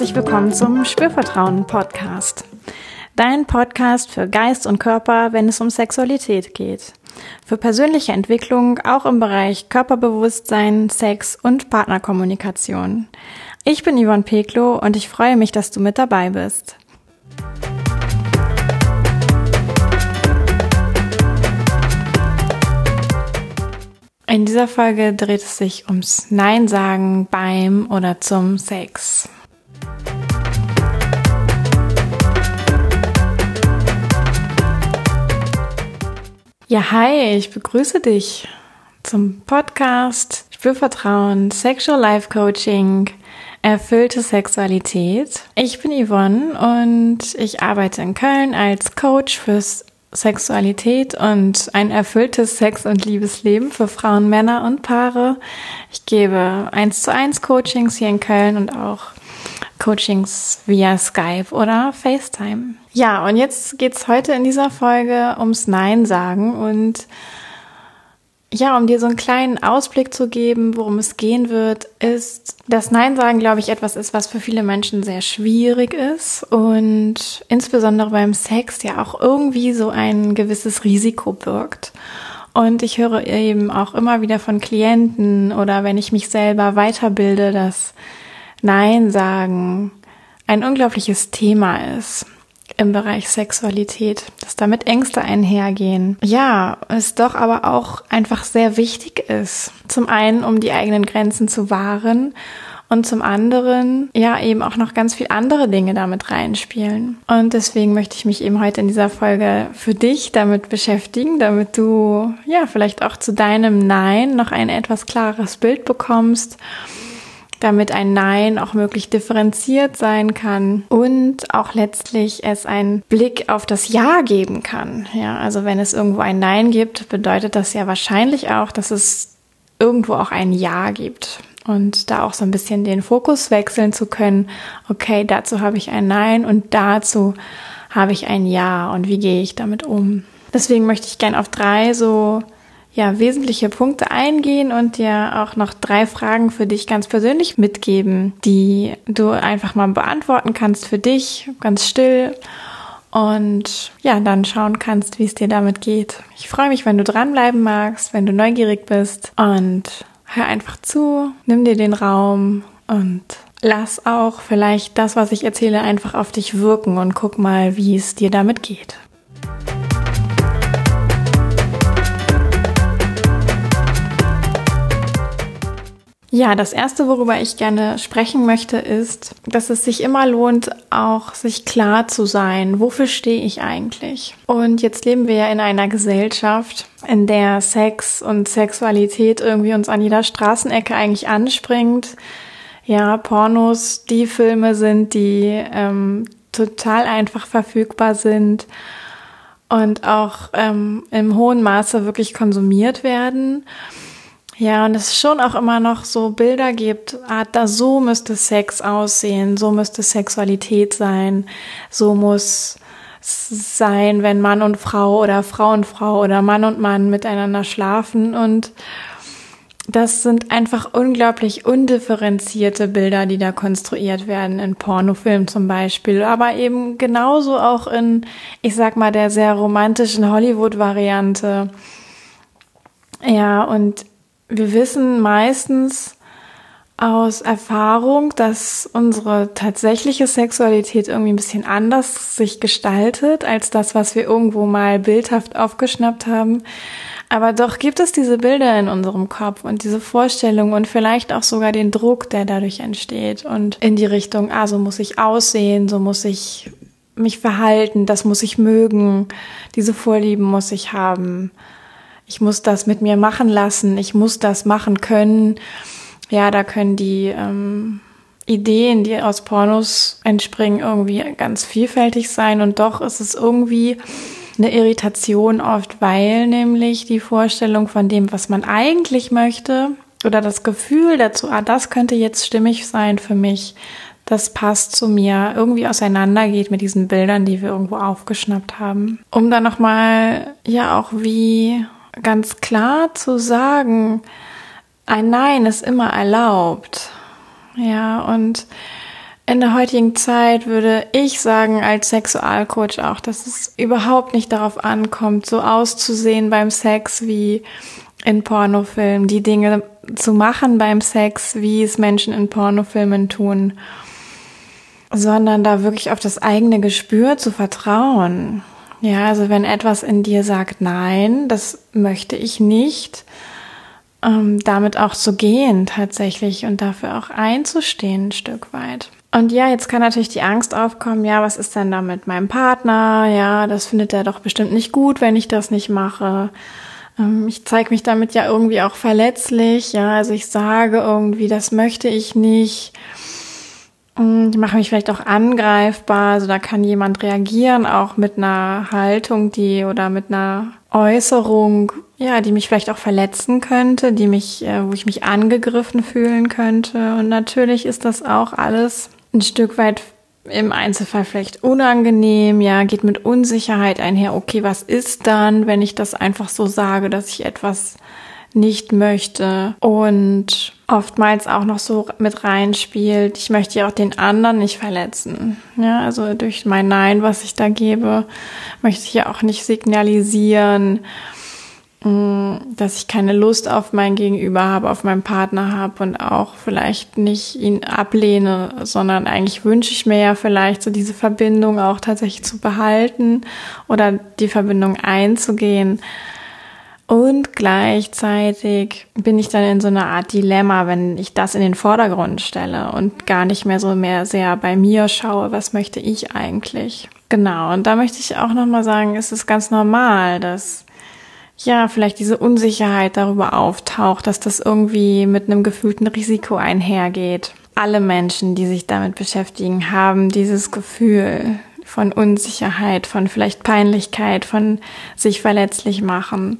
herzlich willkommen zum Spürvertrauen Podcast. Dein Podcast für Geist und Körper, wenn es um Sexualität geht. Für persönliche Entwicklung auch im Bereich Körperbewusstsein, Sex und Partnerkommunikation. Ich bin Yvonne Peklo und ich freue mich, dass du mit dabei bist. In dieser Folge dreht es sich ums Nein sagen beim oder zum Sex. Ja, hi, ich begrüße dich zum Podcast Spürvertrauen, Sexual Life Coaching, erfüllte Sexualität. Ich bin Yvonne und ich arbeite in Köln als Coach fürs Sexualität und ein erfülltes Sex- und Liebesleben für Frauen, Männer und Paare. Ich gebe eins zu eins Coachings hier in Köln und auch Coachings via Skype oder FaceTime. Ja, und jetzt geht's heute in dieser Folge ums Nein sagen und ja, um dir so einen kleinen Ausblick zu geben, worum es gehen wird, ist, dass Nein sagen, glaube ich, etwas ist, was für viele Menschen sehr schwierig ist und insbesondere beim Sex ja auch irgendwie so ein gewisses Risiko birgt. Und ich höre eben auch immer wieder von Klienten oder wenn ich mich selber weiterbilde, dass Nein sagen ein unglaubliches Thema ist im Bereich Sexualität, dass damit Ängste einhergehen. Ja, es doch aber auch einfach sehr wichtig ist. Zum einen, um die eigenen Grenzen zu wahren und zum anderen, ja, eben auch noch ganz viel andere Dinge damit reinspielen. Und deswegen möchte ich mich eben heute in dieser Folge für dich damit beschäftigen, damit du, ja, vielleicht auch zu deinem Nein noch ein etwas klares Bild bekommst damit ein Nein auch möglich differenziert sein kann und auch letztlich es einen Blick auf das Ja geben kann. Ja, also wenn es irgendwo ein Nein gibt, bedeutet das ja wahrscheinlich auch, dass es irgendwo auch ein Ja gibt. Und da auch so ein bisschen den Fokus wechseln zu können. Okay, dazu habe ich ein Nein und dazu habe ich ein Ja. Und wie gehe ich damit um? Deswegen möchte ich gerne auf drei so ja, wesentliche Punkte eingehen und dir auch noch drei Fragen für dich ganz persönlich mitgeben, die du einfach mal beantworten kannst für dich, ganz still und ja, dann schauen kannst, wie es dir damit geht. Ich freue mich, wenn du dranbleiben magst, wenn du neugierig bist und hör einfach zu, nimm dir den Raum und lass auch vielleicht das, was ich erzähle, einfach auf dich wirken und guck mal, wie es dir damit geht. Ja, das erste, worüber ich gerne sprechen möchte, ist, dass es sich immer lohnt, auch sich klar zu sein, wofür stehe ich eigentlich? Und jetzt leben wir ja in einer Gesellschaft, in der Sex und Sexualität irgendwie uns an jeder Straßenecke eigentlich anspringt. Ja, Pornos, die Filme sind, die ähm, total einfach verfügbar sind und auch ähm, im hohen Maße wirklich konsumiert werden. Ja, und es schon auch immer noch so Bilder gibt, ah, da so müsste Sex aussehen, so müsste Sexualität sein, so muss sein, wenn Mann und Frau oder Frau und Frau oder Mann und Mann miteinander schlafen. Und das sind einfach unglaublich undifferenzierte Bilder, die da konstruiert werden in Pornofilmen zum Beispiel, aber eben genauso auch in, ich sag mal, der sehr romantischen Hollywood-Variante. Ja, und wir wissen meistens aus Erfahrung, dass unsere tatsächliche Sexualität irgendwie ein bisschen anders sich gestaltet als das, was wir irgendwo mal bildhaft aufgeschnappt haben. Aber doch gibt es diese Bilder in unserem Kopf und diese Vorstellung und vielleicht auch sogar den Druck, der dadurch entsteht und in die Richtung, ah, so muss ich aussehen, so muss ich mich verhalten, das muss ich mögen, diese Vorlieben muss ich haben ich muss das mit mir machen lassen, ich muss das machen können. Ja, da können die ähm, Ideen, die aus Pornos entspringen, irgendwie ganz vielfältig sein und doch ist es irgendwie eine Irritation oft, weil nämlich die Vorstellung von dem, was man eigentlich möchte oder das Gefühl dazu, ah, das könnte jetzt stimmig sein für mich, das passt zu mir, irgendwie auseinandergeht mit diesen Bildern, die wir irgendwo aufgeschnappt haben. Um dann nochmal, ja, auch wie ganz klar zu sagen, ein Nein ist immer erlaubt. Ja, und in der heutigen Zeit würde ich sagen, als Sexualcoach auch, dass es überhaupt nicht darauf ankommt, so auszusehen beim Sex wie in Pornofilmen, die Dinge zu machen beim Sex, wie es Menschen in Pornofilmen tun, sondern da wirklich auf das eigene Gespür zu vertrauen. Ja, also wenn etwas in dir sagt, nein, das möchte ich nicht, ähm, damit auch zu gehen tatsächlich und dafür auch einzustehen ein Stück weit. Und ja, jetzt kann natürlich die Angst aufkommen, ja, was ist denn da mit meinem Partner? Ja, das findet er doch bestimmt nicht gut, wenn ich das nicht mache. Ähm, ich zeige mich damit ja irgendwie auch verletzlich, ja, also ich sage irgendwie, das möchte ich nicht. Ich mache mich vielleicht auch angreifbar, also da kann jemand reagieren, auch mit einer Haltung, die oder mit einer Äußerung, ja, die mich vielleicht auch verletzen könnte, die mich, äh, wo ich mich angegriffen fühlen könnte. Und natürlich ist das auch alles ein Stück weit im Einzelfall vielleicht unangenehm, ja, geht mit Unsicherheit einher. Okay, was ist dann, wenn ich das einfach so sage, dass ich etwas nicht möchte und oftmals auch noch so mit reinspielt, ich möchte ja auch den anderen nicht verletzen. Ja, also durch mein Nein, was ich da gebe, möchte ich ja auch nicht signalisieren, mm, dass ich keine Lust auf mein Gegenüber habe, auf meinen Partner habe und auch vielleicht nicht ihn ablehne, sondern eigentlich wünsche ich mir ja vielleicht so diese Verbindung auch tatsächlich zu behalten oder die Verbindung einzugehen. Und gleichzeitig bin ich dann in so einer Art Dilemma, wenn ich das in den Vordergrund stelle und gar nicht mehr so mehr sehr bei mir schaue, was möchte ich eigentlich. Genau, und da möchte ich auch nochmal sagen, es ist ganz normal, dass ja, vielleicht diese Unsicherheit darüber auftaucht, dass das irgendwie mit einem gefühlten Risiko einhergeht. Alle Menschen, die sich damit beschäftigen, haben dieses Gefühl von Unsicherheit, von vielleicht Peinlichkeit, von sich verletzlich machen.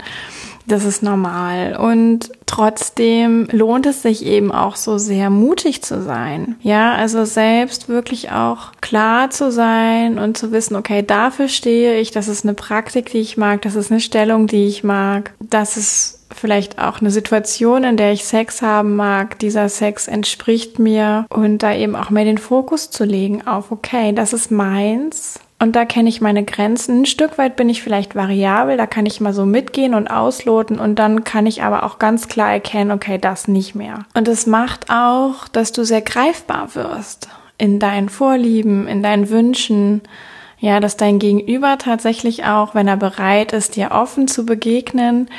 Das ist normal. Und trotzdem lohnt es sich eben auch so sehr mutig zu sein. Ja, also selbst wirklich auch klar zu sein und zu wissen, okay, dafür stehe ich, das ist eine Praktik, die ich mag, das ist eine Stellung, die ich mag, das ist vielleicht auch eine Situation, in der ich Sex haben mag. Dieser Sex entspricht mir und da eben auch mehr den Fokus zu legen auf, okay, das ist meins und da kenne ich meine Grenzen. Ein Stück weit bin ich vielleicht variabel, da kann ich mal so mitgehen und ausloten und dann kann ich aber auch ganz klar erkennen, okay, das nicht mehr. Und es macht auch, dass du sehr greifbar wirst in deinen Vorlieben, in deinen Wünschen. Ja, dass dein Gegenüber tatsächlich auch, wenn er bereit ist, dir offen zu begegnen,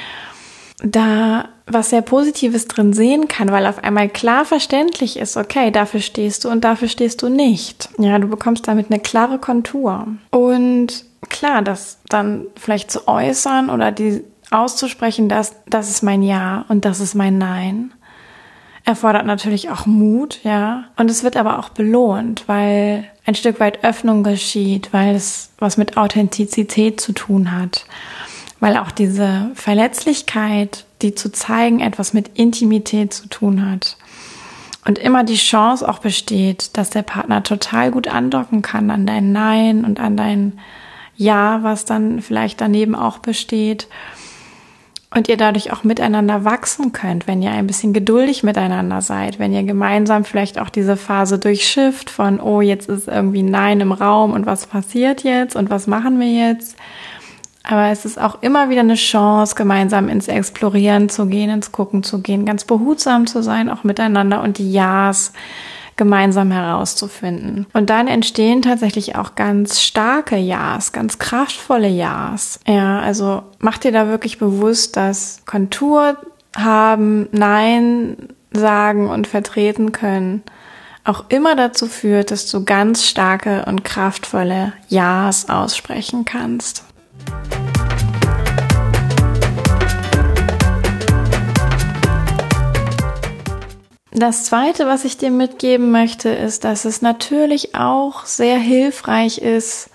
da was sehr Positives drin sehen kann, weil auf einmal klar verständlich ist, okay, dafür stehst du und dafür stehst du nicht. Ja, du bekommst damit eine klare Kontur. Und klar, das dann vielleicht zu äußern oder die auszusprechen, dass das ist mein Ja und das ist mein Nein, erfordert natürlich auch Mut, ja. Und es wird aber auch belohnt, weil ein Stück weit Öffnung geschieht, weil es was mit Authentizität zu tun hat weil auch diese Verletzlichkeit, die zu zeigen, etwas mit Intimität zu tun hat. Und immer die Chance auch besteht, dass der Partner total gut andocken kann an dein Nein und an dein Ja, was dann vielleicht daneben auch besteht. Und ihr dadurch auch miteinander wachsen könnt, wenn ihr ein bisschen geduldig miteinander seid, wenn ihr gemeinsam vielleicht auch diese Phase durchschifft von, oh, jetzt ist irgendwie Nein im Raum und was passiert jetzt und was machen wir jetzt? Aber es ist auch immer wieder eine Chance, gemeinsam ins Explorieren zu gehen, ins Gucken zu gehen, ganz behutsam zu sein, auch miteinander und die Ja's gemeinsam herauszufinden. Und dann entstehen tatsächlich auch ganz starke Ja's, ganz kraftvolle Ja's. Ja, also mach dir da wirklich bewusst, dass Kontur haben, Nein sagen und vertreten können auch immer dazu führt, dass du ganz starke und kraftvolle Ja's aussprechen kannst. Das zweite, was ich dir mitgeben möchte, ist, dass es natürlich auch sehr hilfreich ist,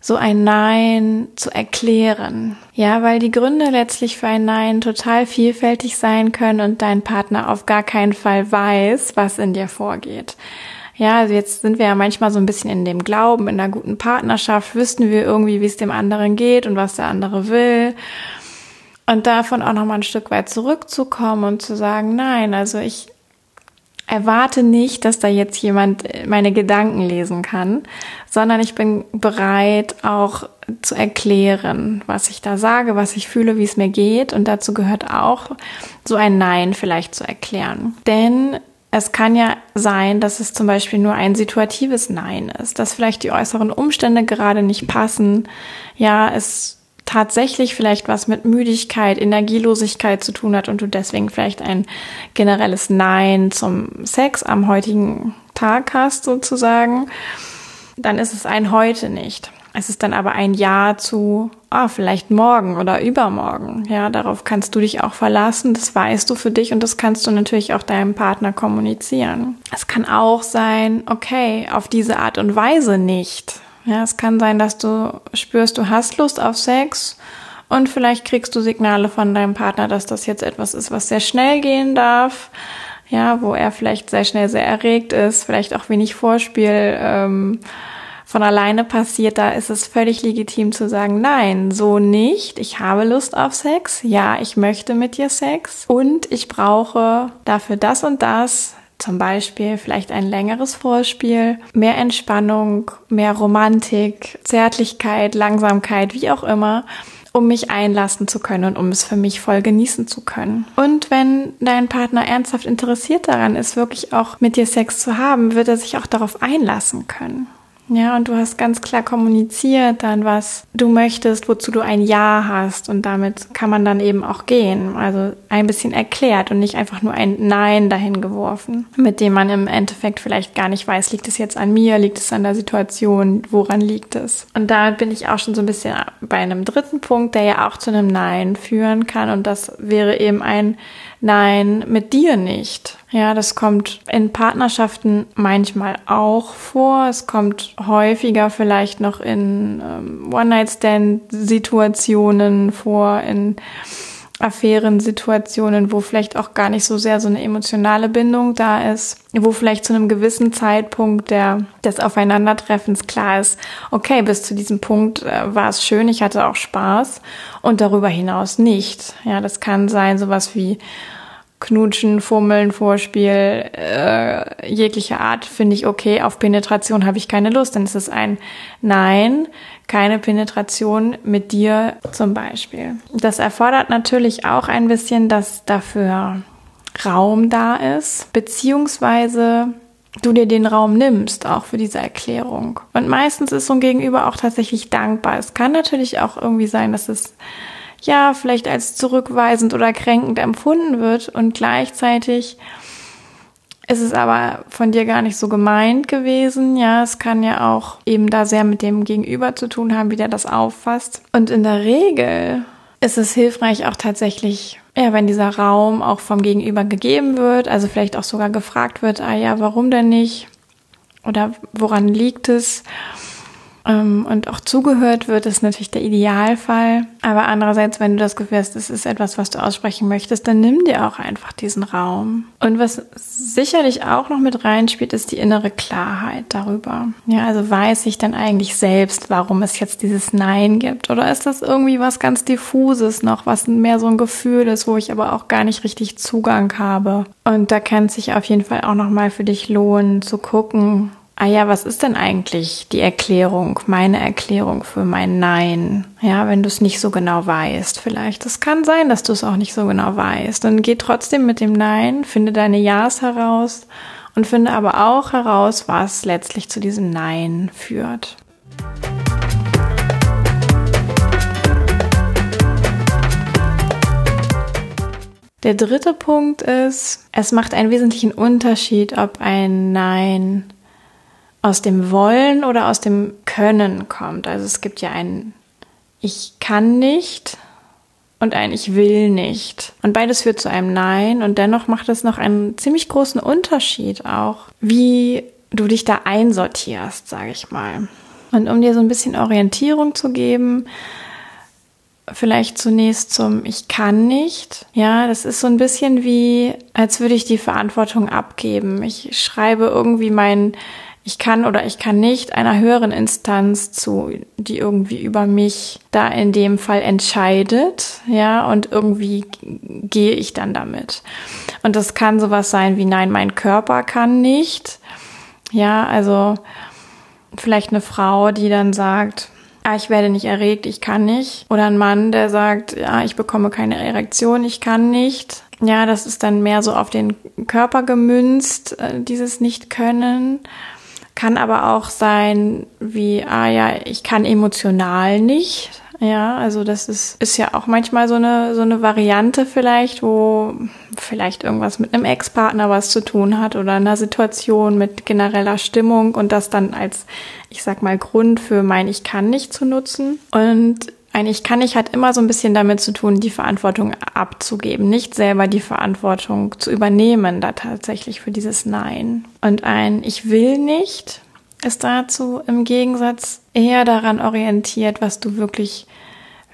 so ein Nein zu erklären. Ja, weil die Gründe letztlich für ein Nein total vielfältig sein können und dein Partner auf gar keinen Fall weiß, was in dir vorgeht. Ja, also jetzt sind wir ja manchmal so ein bisschen in dem Glauben, in einer guten Partnerschaft wüssten wir irgendwie, wie es dem anderen geht und was der andere will. Und davon auch noch mal ein Stück weit zurückzukommen und zu sagen, nein, also ich erwarte nicht, dass da jetzt jemand meine Gedanken lesen kann, sondern ich bin bereit auch zu erklären, was ich da sage, was ich fühle, wie es mir geht. Und dazu gehört auch so ein Nein vielleicht zu erklären. Denn es kann ja sein, dass es zum Beispiel nur ein situatives Nein ist, dass vielleicht die äußeren Umstände gerade nicht passen. Ja, es tatsächlich vielleicht was mit Müdigkeit, Energielosigkeit zu tun hat und du deswegen vielleicht ein generelles Nein zum Sex am heutigen Tag hast sozusagen, dann ist es ein heute nicht. Es ist dann aber ein Ja zu, ah, vielleicht morgen oder übermorgen. Ja, darauf kannst du dich auch verlassen. Das weißt du für dich und das kannst du natürlich auch deinem Partner kommunizieren. Es kann auch sein, okay, auf diese Art und Weise nicht. Ja, es kann sein, dass du spürst, du hast Lust auf Sex und vielleicht kriegst du Signale von deinem Partner, dass das jetzt etwas ist, was sehr schnell gehen darf. Ja, wo er vielleicht sehr schnell sehr erregt ist, vielleicht auch wenig Vorspiel. Ähm, von alleine passiert, da ist es völlig legitim zu sagen, nein, so nicht. Ich habe Lust auf Sex. Ja, ich möchte mit dir Sex. Und ich brauche dafür das und das. Zum Beispiel vielleicht ein längeres Vorspiel, mehr Entspannung, mehr Romantik, Zärtlichkeit, Langsamkeit, wie auch immer um mich einlassen zu können und um es für mich voll genießen zu können. Und wenn dein Partner ernsthaft interessiert daran ist, wirklich auch mit dir Sex zu haben, wird er sich auch darauf einlassen können. Ja, und du hast ganz klar kommuniziert dann, was du möchtest, wozu du ein Ja hast. Und damit kann man dann eben auch gehen. Also ein bisschen erklärt und nicht einfach nur ein Nein dahin geworfen, mit dem man im Endeffekt vielleicht gar nicht weiß, liegt es jetzt an mir, liegt es an der Situation, woran liegt es. Und damit bin ich auch schon so ein bisschen bei einem dritten Punkt, der ja auch zu einem Nein führen kann. Und das wäre eben ein Nein, mit dir nicht. Ja, das kommt in Partnerschaften manchmal auch vor. Es kommt häufiger vielleicht noch in ähm, One-Night-Stand-Situationen vor, in Affärensituationen, wo vielleicht auch gar nicht so sehr so eine emotionale Bindung da ist, wo vielleicht zu einem gewissen Zeitpunkt der, des Aufeinandertreffens klar ist, okay, bis zu diesem Punkt äh, war es schön, ich hatte auch Spaß und darüber hinaus nicht. Ja, das kann sein sowas wie Knutschen, Fummeln, Vorspiel, äh, jeglicher Art finde ich okay. Auf Penetration habe ich keine Lust. Dann ist es ein Nein, keine Penetration mit dir zum Beispiel. Das erfordert natürlich auch ein bisschen, dass dafür Raum da ist, beziehungsweise du dir den Raum nimmst, auch für diese Erklärung. Und meistens ist so ein Gegenüber auch tatsächlich dankbar. Es kann natürlich auch irgendwie sein, dass es ja vielleicht als zurückweisend oder kränkend empfunden wird und gleichzeitig ist es aber von dir gar nicht so gemeint gewesen. Ja, es kann ja auch eben da sehr mit dem Gegenüber zu tun haben, wie der das auffasst. Und in der Regel ist es hilfreich auch tatsächlich, ja, wenn dieser Raum auch vom Gegenüber gegeben wird, also vielleicht auch sogar gefragt wird, ah ja, warum denn nicht? Oder woran liegt es? Ähm, und auch zugehört wird, ist natürlich der Idealfall. Aber andererseits, wenn du das Gefühl hast, es ist etwas, was du aussprechen möchtest, dann nimm dir auch einfach diesen Raum. Und was sicherlich auch noch mit reinspielt, ist die innere Klarheit darüber. Ja, also weiß ich dann eigentlich selbst, warum es jetzt dieses Nein gibt? Oder ist das irgendwie was ganz diffuses noch, was mehr so ein Gefühl ist, wo ich aber auch gar nicht richtig Zugang habe? Und da kann es sich auf jeden Fall auch nochmal für dich lohnen, zu gucken, ah ja, was ist denn eigentlich die Erklärung, meine Erklärung für mein Nein? Ja, wenn du es nicht so genau weißt, vielleicht. Es kann sein, dass du es auch nicht so genau weißt. Dann geh trotzdem mit dem Nein, finde deine Ja's heraus und finde aber auch heraus, was letztlich zu diesem Nein führt. Der dritte Punkt ist, es macht einen wesentlichen Unterschied, ob ein Nein aus dem Wollen oder aus dem Können kommt. Also es gibt ja ein Ich kann nicht und ein Ich will nicht. Und beides führt zu einem Nein und dennoch macht es noch einen ziemlich großen Unterschied auch, wie du dich da einsortierst, sage ich mal. Und um dir so ein bisschen Orientierung zu geben, vielleicht zunächst zum Ich kann nicht. Ja, das ist so ein bisschen wie, als würde ich die Verantwortung abgeben. Ich schreibe irgendwie mein ich kann oder ich kann nicht einer höheren Instanz zu, die irgendwie über mich da in dem Fall entscheidet, ja, und irgendwie gehe ich dann damit. Und das kann sowas sein wie, nein, mein Körper kann nicht. Ja, also vielleicht eine Frau, die dann sagt, ah, ich werde nicht erregt, ich kann nicht. Oder ein Mann, der sagt, ja, ich bekomme keine Erektion, ich kann nicht. Ja, das ist dann mehr so auf den Körper gemünzt, äh, dieses Nicht-Können. Kann aber auch sein, wie, ah ja, ich kann emotional nicht. Ja, also das ist, ist ja auch manchmal so eine, so eine Variante vielleicht, wo vielleicht irgendwas mit einem Ex-Partner was zu tun hat oder einer Situation mit genereller Stimmung und das dann als, ich sag mal, Grund für mein Ich kann nicht zu nutzen. Und ein Ich kann nicht hat immer so ein bisschen damit zu tun, die Verantwortung abzugeben, nicht selber die Verantwortung zu übernehmen, da tatsächlich für dieses Nein. Und ein Ich will nicht ist dazu im Gegensatz eher daran orientiert, was du wirklich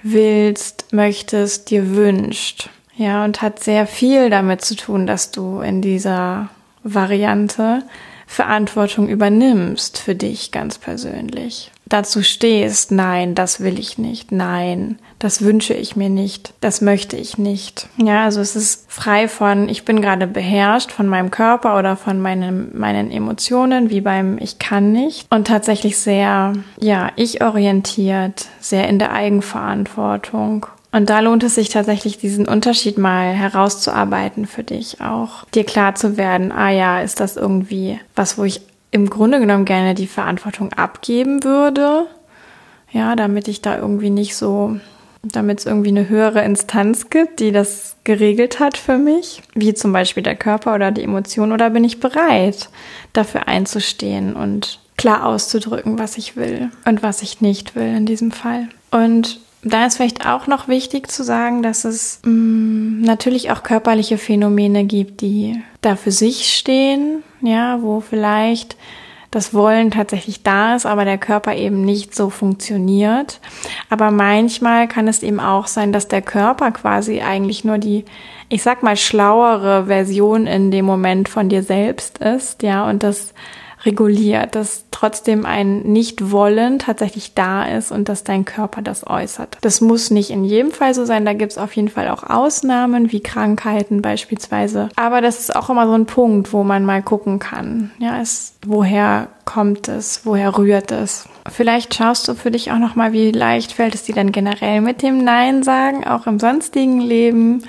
willst, möchtest, dir wünscht. Ja, und hat sehr viel damit zu tun, dass du in dieser Variante Verantwortung übernimmst für dich ganz persönlich dazu stehst, nein, das will ich nicht, nein, das wünsche ich mir nicht, das möchte ich nicht. Ja, also es ist frei von, ich bin gerade beherrscht von meinem Körper oder von meinen, meinen Emotionen, wie beim Ich kann nicht. Und tatsächlich sehr, ja, ich orientiert, sehr in der Eigenverantwortung. Und da lohnt es sich tatsächlich, diesen Unterschied mal herauszuarbeiten für dich auch. Dir klar zu werden, ah ja, ist das irgendwie was, wo ich im Grunde genommen gerne die Verantwortung abgeben würde. Ja, damit ich da irgendwie nicht so, damit es irgendwie eine höhere Instanz gibt, die das geregelt hat für mich, wie zum Beispiel der Körper oder die Emotion, oder bin ich bereit, dafür einzustehen und klar auszudrücken, was ich will und was ich nicht will in diesem Fall. Und da ist vielleicht auch noch wichtig zu sagen, dass es mh, mm, natürlich auch körperliche Phänomene gibt, die da für sich stehen, ja, wo vielleicht das Wollen tatsächlich da ist, aber der Körper eben nicht so funktioniert. Aber manchmal kann es eben auch sein, dass der Körper quasi eigentlich nur die, ich sag mal, schlauere Version in dem Moment von dir selbst ist, ja, und das reguliert, dass trotzdem ein Nicht-Wollen tatsächlich da ist und dass dein Körper das äußert. Das muss nicht in jedem Fall so sein, da gibt es auf jeden Fall auch Ausnahmen, wie Krankheiten beispielsweise. Aber das ist auch immer so ein Punkt, wo man mal gucken kann. Ja, es, woher kommt es, woher rührt es? Vielleicht schaust du für dich auch nochmal, wie leicht fällt es dir denn generell mit dem Nein sagen, auch im sonstigen Leben.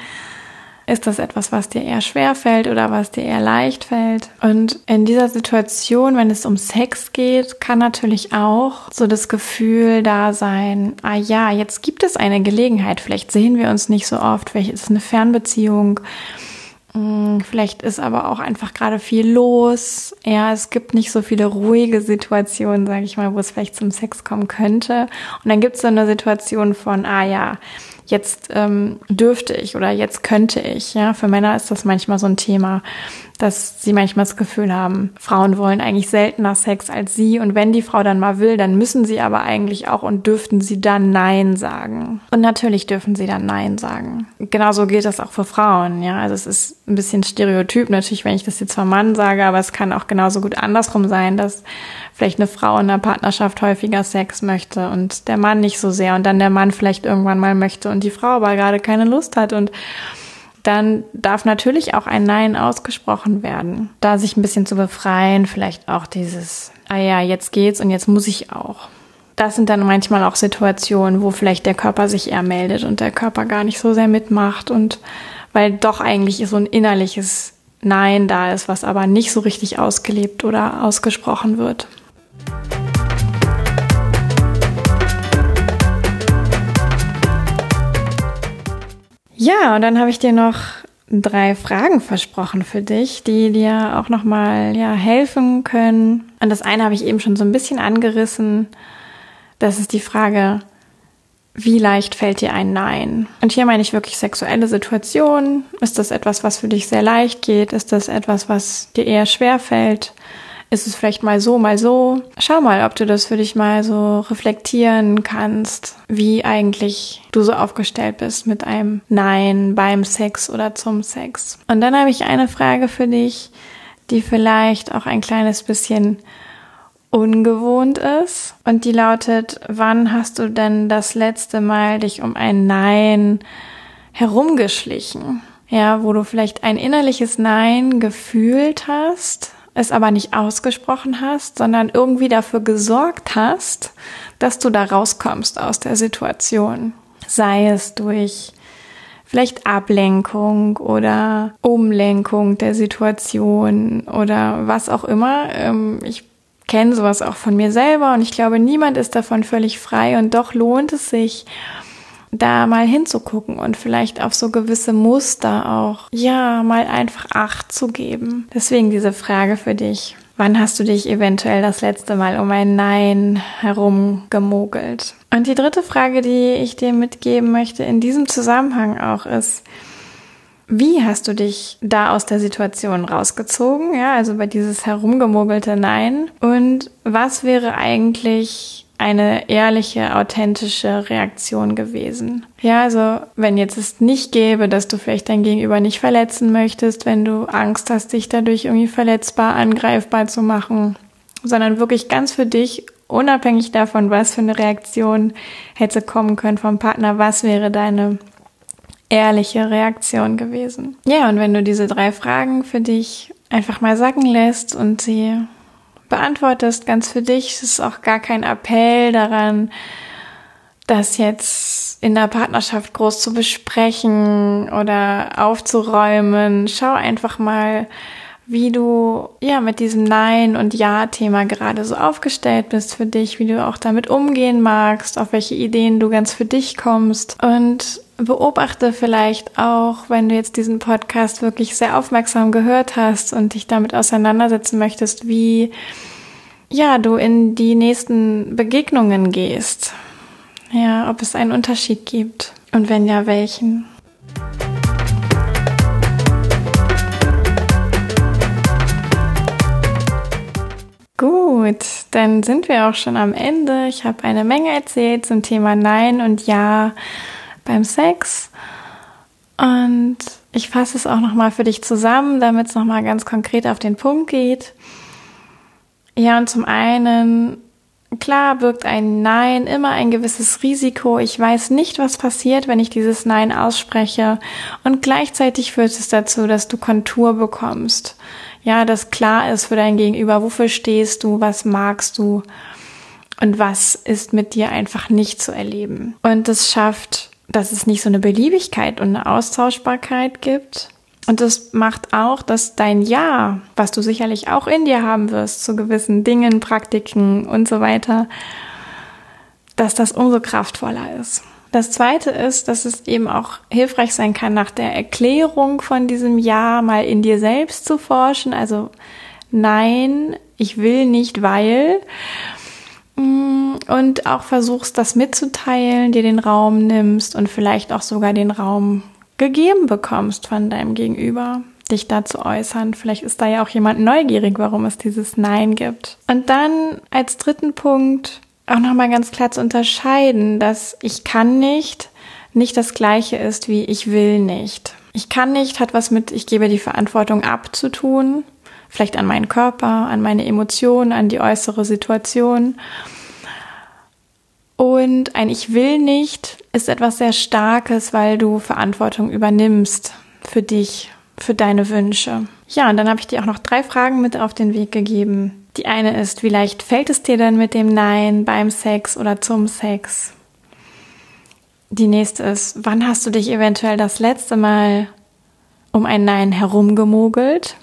Ist das etwas, was dir eher schwer fällt oder was dir eher leicht fällt? Und in dieser Situation, wenn es um Sex geht, kann natürlich auch so das Gefühl da sein, ah ja, jetzt gibt es eine Gelegenheit, vielleicht sehen wir uns nicht so oft, vielleicht ist es eine Fernbeziehung. Hm, vielleicht ist aber auch einfach gerade viel los. Ja, es gibt nicht so viele ruhige Situationen, sage ich mal, wo es vielleicht zum Sex kommen könnte. Und dann gibt es so eine Situation von, ah ja, jetzt ähm, dürfte ich oder jetzt könnte ich. Ja, für Männer ist das manchmal so ein Thema, dass sie manchmal das Gefühl haben, Frauen wollen eigentlich seltener Sex als sie und wenn die Frau dann mal will, dann müssen sie aber eigentlich auch und dürften sie dann Nein sagen. Und natürlich dürfen sie dann Nein sagen. Genauso gilt das auch für Frauen. Ja, also es ist ein bisschen stereotyp natürlich, wenn ich das jetzt vom Mann sage, aber es kann auch genauso gut andersrum sein, dass vielleicht eine Frau in einer Partnerschaft häufiger Sex möchte und der Mann nicht so sehr und dann der Mann vielleicht irgendwann mal möchte und die Frau aber gerade keine Lust hat und dann darf natürlich auch ein Nein ausgesprochen werden. Da sich ein bisschen zu befreien, vielleicht auch dieses, ah ja, jetzt geht's und jetzt muss ich auch. Das sind dann manchmal auch Situationen, wo vielleicht der Körper sich eher meldet und der Körper gar nicht so sehr mitmacht und weil doch eigentlich so ein innerliches Nein da ist, was aber nicht so richtig ausgelebt oder ausgesprochen wird. Ja, und dann habe ich dir noch drei Fragen versprochen für dich, die dir auch nochmal ja, helfen können. Und das eine habe ich eben schon so ein bisschen angerissen. Das ist die Frage, wie leicht fällt dir ein Nein? Und hier meine ich wirklich sexuelle Situationen. Ist das etwas, was für dich sehr leicht geht? Ist das etwas, was dir eher schwer fällt? Ist es vielleicht mal so, mal so. Schau mal, ob du das für dich mal so reflektieren kannst, wie eigentlich du so aufgestellt bist mit einem Nein beim Sex oder zum Sex. Und dann habe ich eine Frage für dich, die vielleicht auch ein kleines bisschen ungewohnt ist. Und die lautet, wann hast du denn das letzte Mal dich um ein Nein herumgeschlichen? Ja, wo du vielleicht ein innerliches Nein gefühlt hast, es aber nicht ausgesprochen hast, sondern irgendwie dafür gesorgt hast, dass du da rauskommst aus der Situation. Sei es durch vielleicht Ablenkung oder Umlenkung der Situation oder was auch immer. Ähm, ich kenne sowas auch von mir selber und ich glaube, niemand ist davon völlig frei und doch lohnt es sich, da mal hinzugucken und vielleicht auf so gewisse Muster auch, ja, mal einfach Acht zu geben. Deswegen diese Frage für dich. Wann hast du dich eventuell das letzte Mal um ein Nein herumgemogelt? Und die dritte Frage, die ich dir mitgeben möchte in diesem Zusammenhang auch ist, wie hast du dich da aus der Situation rausgezogen? Ja, also bei dieses herumgemogelte Nein. Und was wäre eigentlich eine ehrliche, authentische Reaktion gewesen. Ja, also wenn jetzt es nicht gäbe, dass du vielleicht dein Gegenüber nicht verletzen möchtest, wenn du Angst hast, dich dadurch irgendwie verletzbar, angreifbar zu machen, sondern wirklich ganz für dich, unabhängig davon, was für eine Reaktion hätte kommen können vom Partner, was wäre deine ehrliche Reaktion gewesen. Ja, und wenn du diese drei Fragen für dich einfach mal sacken lässt und sie beantwortest, ganz für dich. Es ist auch gar kein Appell daran, das jetzt in der Partnerschaft groß zu besprechen oder aufzuräumen. Schau einfach mal, wie du ja mit diesem Nein und Ja-Thema gerade so aufgestellt bist für dich, wie du auch damit umgehen magst, auf welche Ideen du ganz für dich kommst und beobachte vielleicht auch, wenn du jetzt diesen Podcast wirklich sehr aufmerksam gehört hast und dich damit auseinandersetzen möchtest, wie ja, du in die nächsten Begegnungen gehst. Ja, ob es einen Unterschied gibt und wenn ja, welchen. Gut, dann sind wir auch schon am Ende. Ich habe eine Menge erzählt zum Thema Nein und Ja beim Sex. Und ich fasse es auch nochmal für dich zusammen, damit es nochmal ganz konkret auf den Punkt geht. Ja, und zum einen, klar birgt ein Nein immer ein gewisses Risiko. Ich weiß nicht, was passiert, wenn ich dieses Nein ausspreche. Und gleichzeitig führt es dazu, dass du Kontur bekommst. Ja, dass klar ist für dein Gegenüber, wofür stehst du, was magst du und was ist mit dir einfach nicht zu erleben. Und es schafft, dass es nicht so eine Beliebigkeit und eine Austauschbarkeit gibt, und das macht auch, dass dein Ja, was du sicherlich auch in dir haben wirst, zu gewissen Dingen, Praktiken und so weiter, dass das umso kraftvoller ist. Das zweite ist, dass es eben auch hilfreich sein kann, nach der Erklärung von diesem Ja mal in dir selbst zu forschen. Also nein, ich will nicht, weil. Mm, und auch versuchst, das mitzuteilen, dir den Raum nimmst und vielleicht auch sogar den Raum gegeben bekommst von deinem Gegenüber, dich da zu äußern. Vielleicht ist da ja auch jemand neugierig, warum es dieses Nein gibt. Und dann als dritten Punkt auch nochmal ganz klar zu unterscheiden, dass ich kann nicht nicht das gleiche ist wie ich will nicht. Ich kann nicht hat was mit ich gebe die Verantwortung ab zu tun, vielleicht an meinen Körper, an meine Emotionen, an die äußere Situation. Und ein Ich will nicht ist etwas sehr Starkes, weil du Verantwortung übernimmst für dich, für deine Wünsche. Ja, und dann habe ich dir auch noch drei Fragen mit auf den Weg gegeben. Die eine ist, wie leicht fällt es dir denn mit dem Nein beim Sex oder zum Sex? Die nächste ist, wann hast du dich eventuell das letzte Mal um ein Nein herumgemogelt?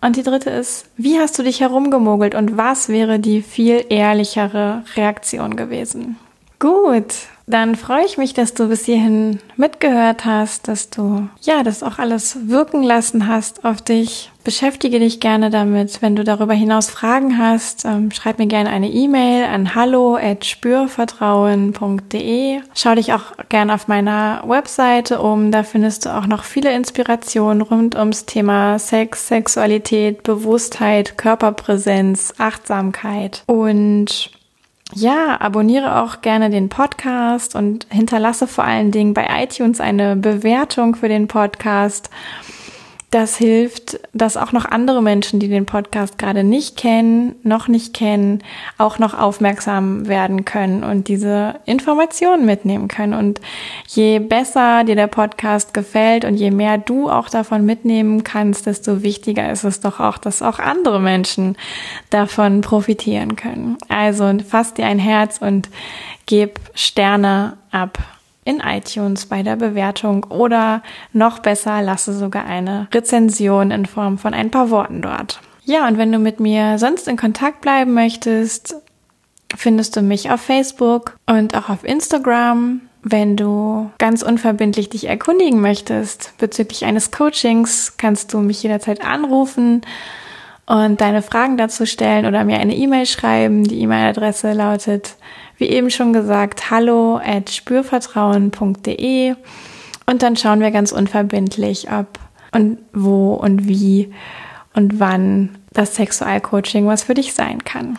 Und die dritte ist, wie hast du dich herumgemogelt und was wäre die viel ehrlichere Reaktion gewesen? Gut, dann freue ich mich, dass du bis hierhin mitgehört hast, dass du ja das auch alles wirken lassen hast auf dich. Beschäftige dich gerne damit. Wenn du darüber hinaus Fragen hast, ähm, schreib mir gerne eine E-Mail an hallo@spürvertrauen.de. Schau dich auch gerne auf meiner Webseite um. Da findest du auch noch viele Inspirationen rund ums Thema Sex, Sexualität, Bewusstheit, Körperpräsenz, Achtsamkeit und ja, abonniere auch gerne den Podcast und hinterlasse vor allen Dingen bei iTunes eine Bewertung für den Podcast. Das hilft, dass auch noch andere Menschen, die den Podcast gerade nicht kennen, noch nicht kennen, auch noch aufmerksam werden können und diese Informationen mitnehmen können. Und je besser dir der Podcast gefällt und je mehr du auch davon mitnehmen kannst, desto wichtiger ist es doch auch, dass auch andere Menschen davon profitieren können. Also fass dir ein Herz und gib Sterne ab in iTunes bei der Bewertung oder noch besser, lasse sogar eine Rezension in Form von ein paar Worten dort. Ja, und wenn du mit mir sonst in Kontakt bleiben möchtest, findest du mich auf Facebook und auch auf Instagram. Wenn du ganz unverbindlich dich erkundigen möchtest bezüglich eines Coachings, kannst du mich jederzeit anrufen und deine Fragen dazu stellen oder mir eine E-Mail schreiben. Die E-Mail-Adresse lautet wie eben schon gesagt, hallo at spürvertrauen.de und dann schauen wir ganz unverbindlich, ob und wo und wie und wann das Sexualcoaching was für dich sein kann.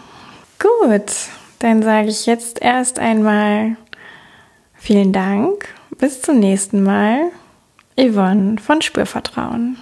Gut, dann sage ich jetzt erst einmal vielen Dank. Bis zum nächsten Mal. Yvonne von Spürvertrauen.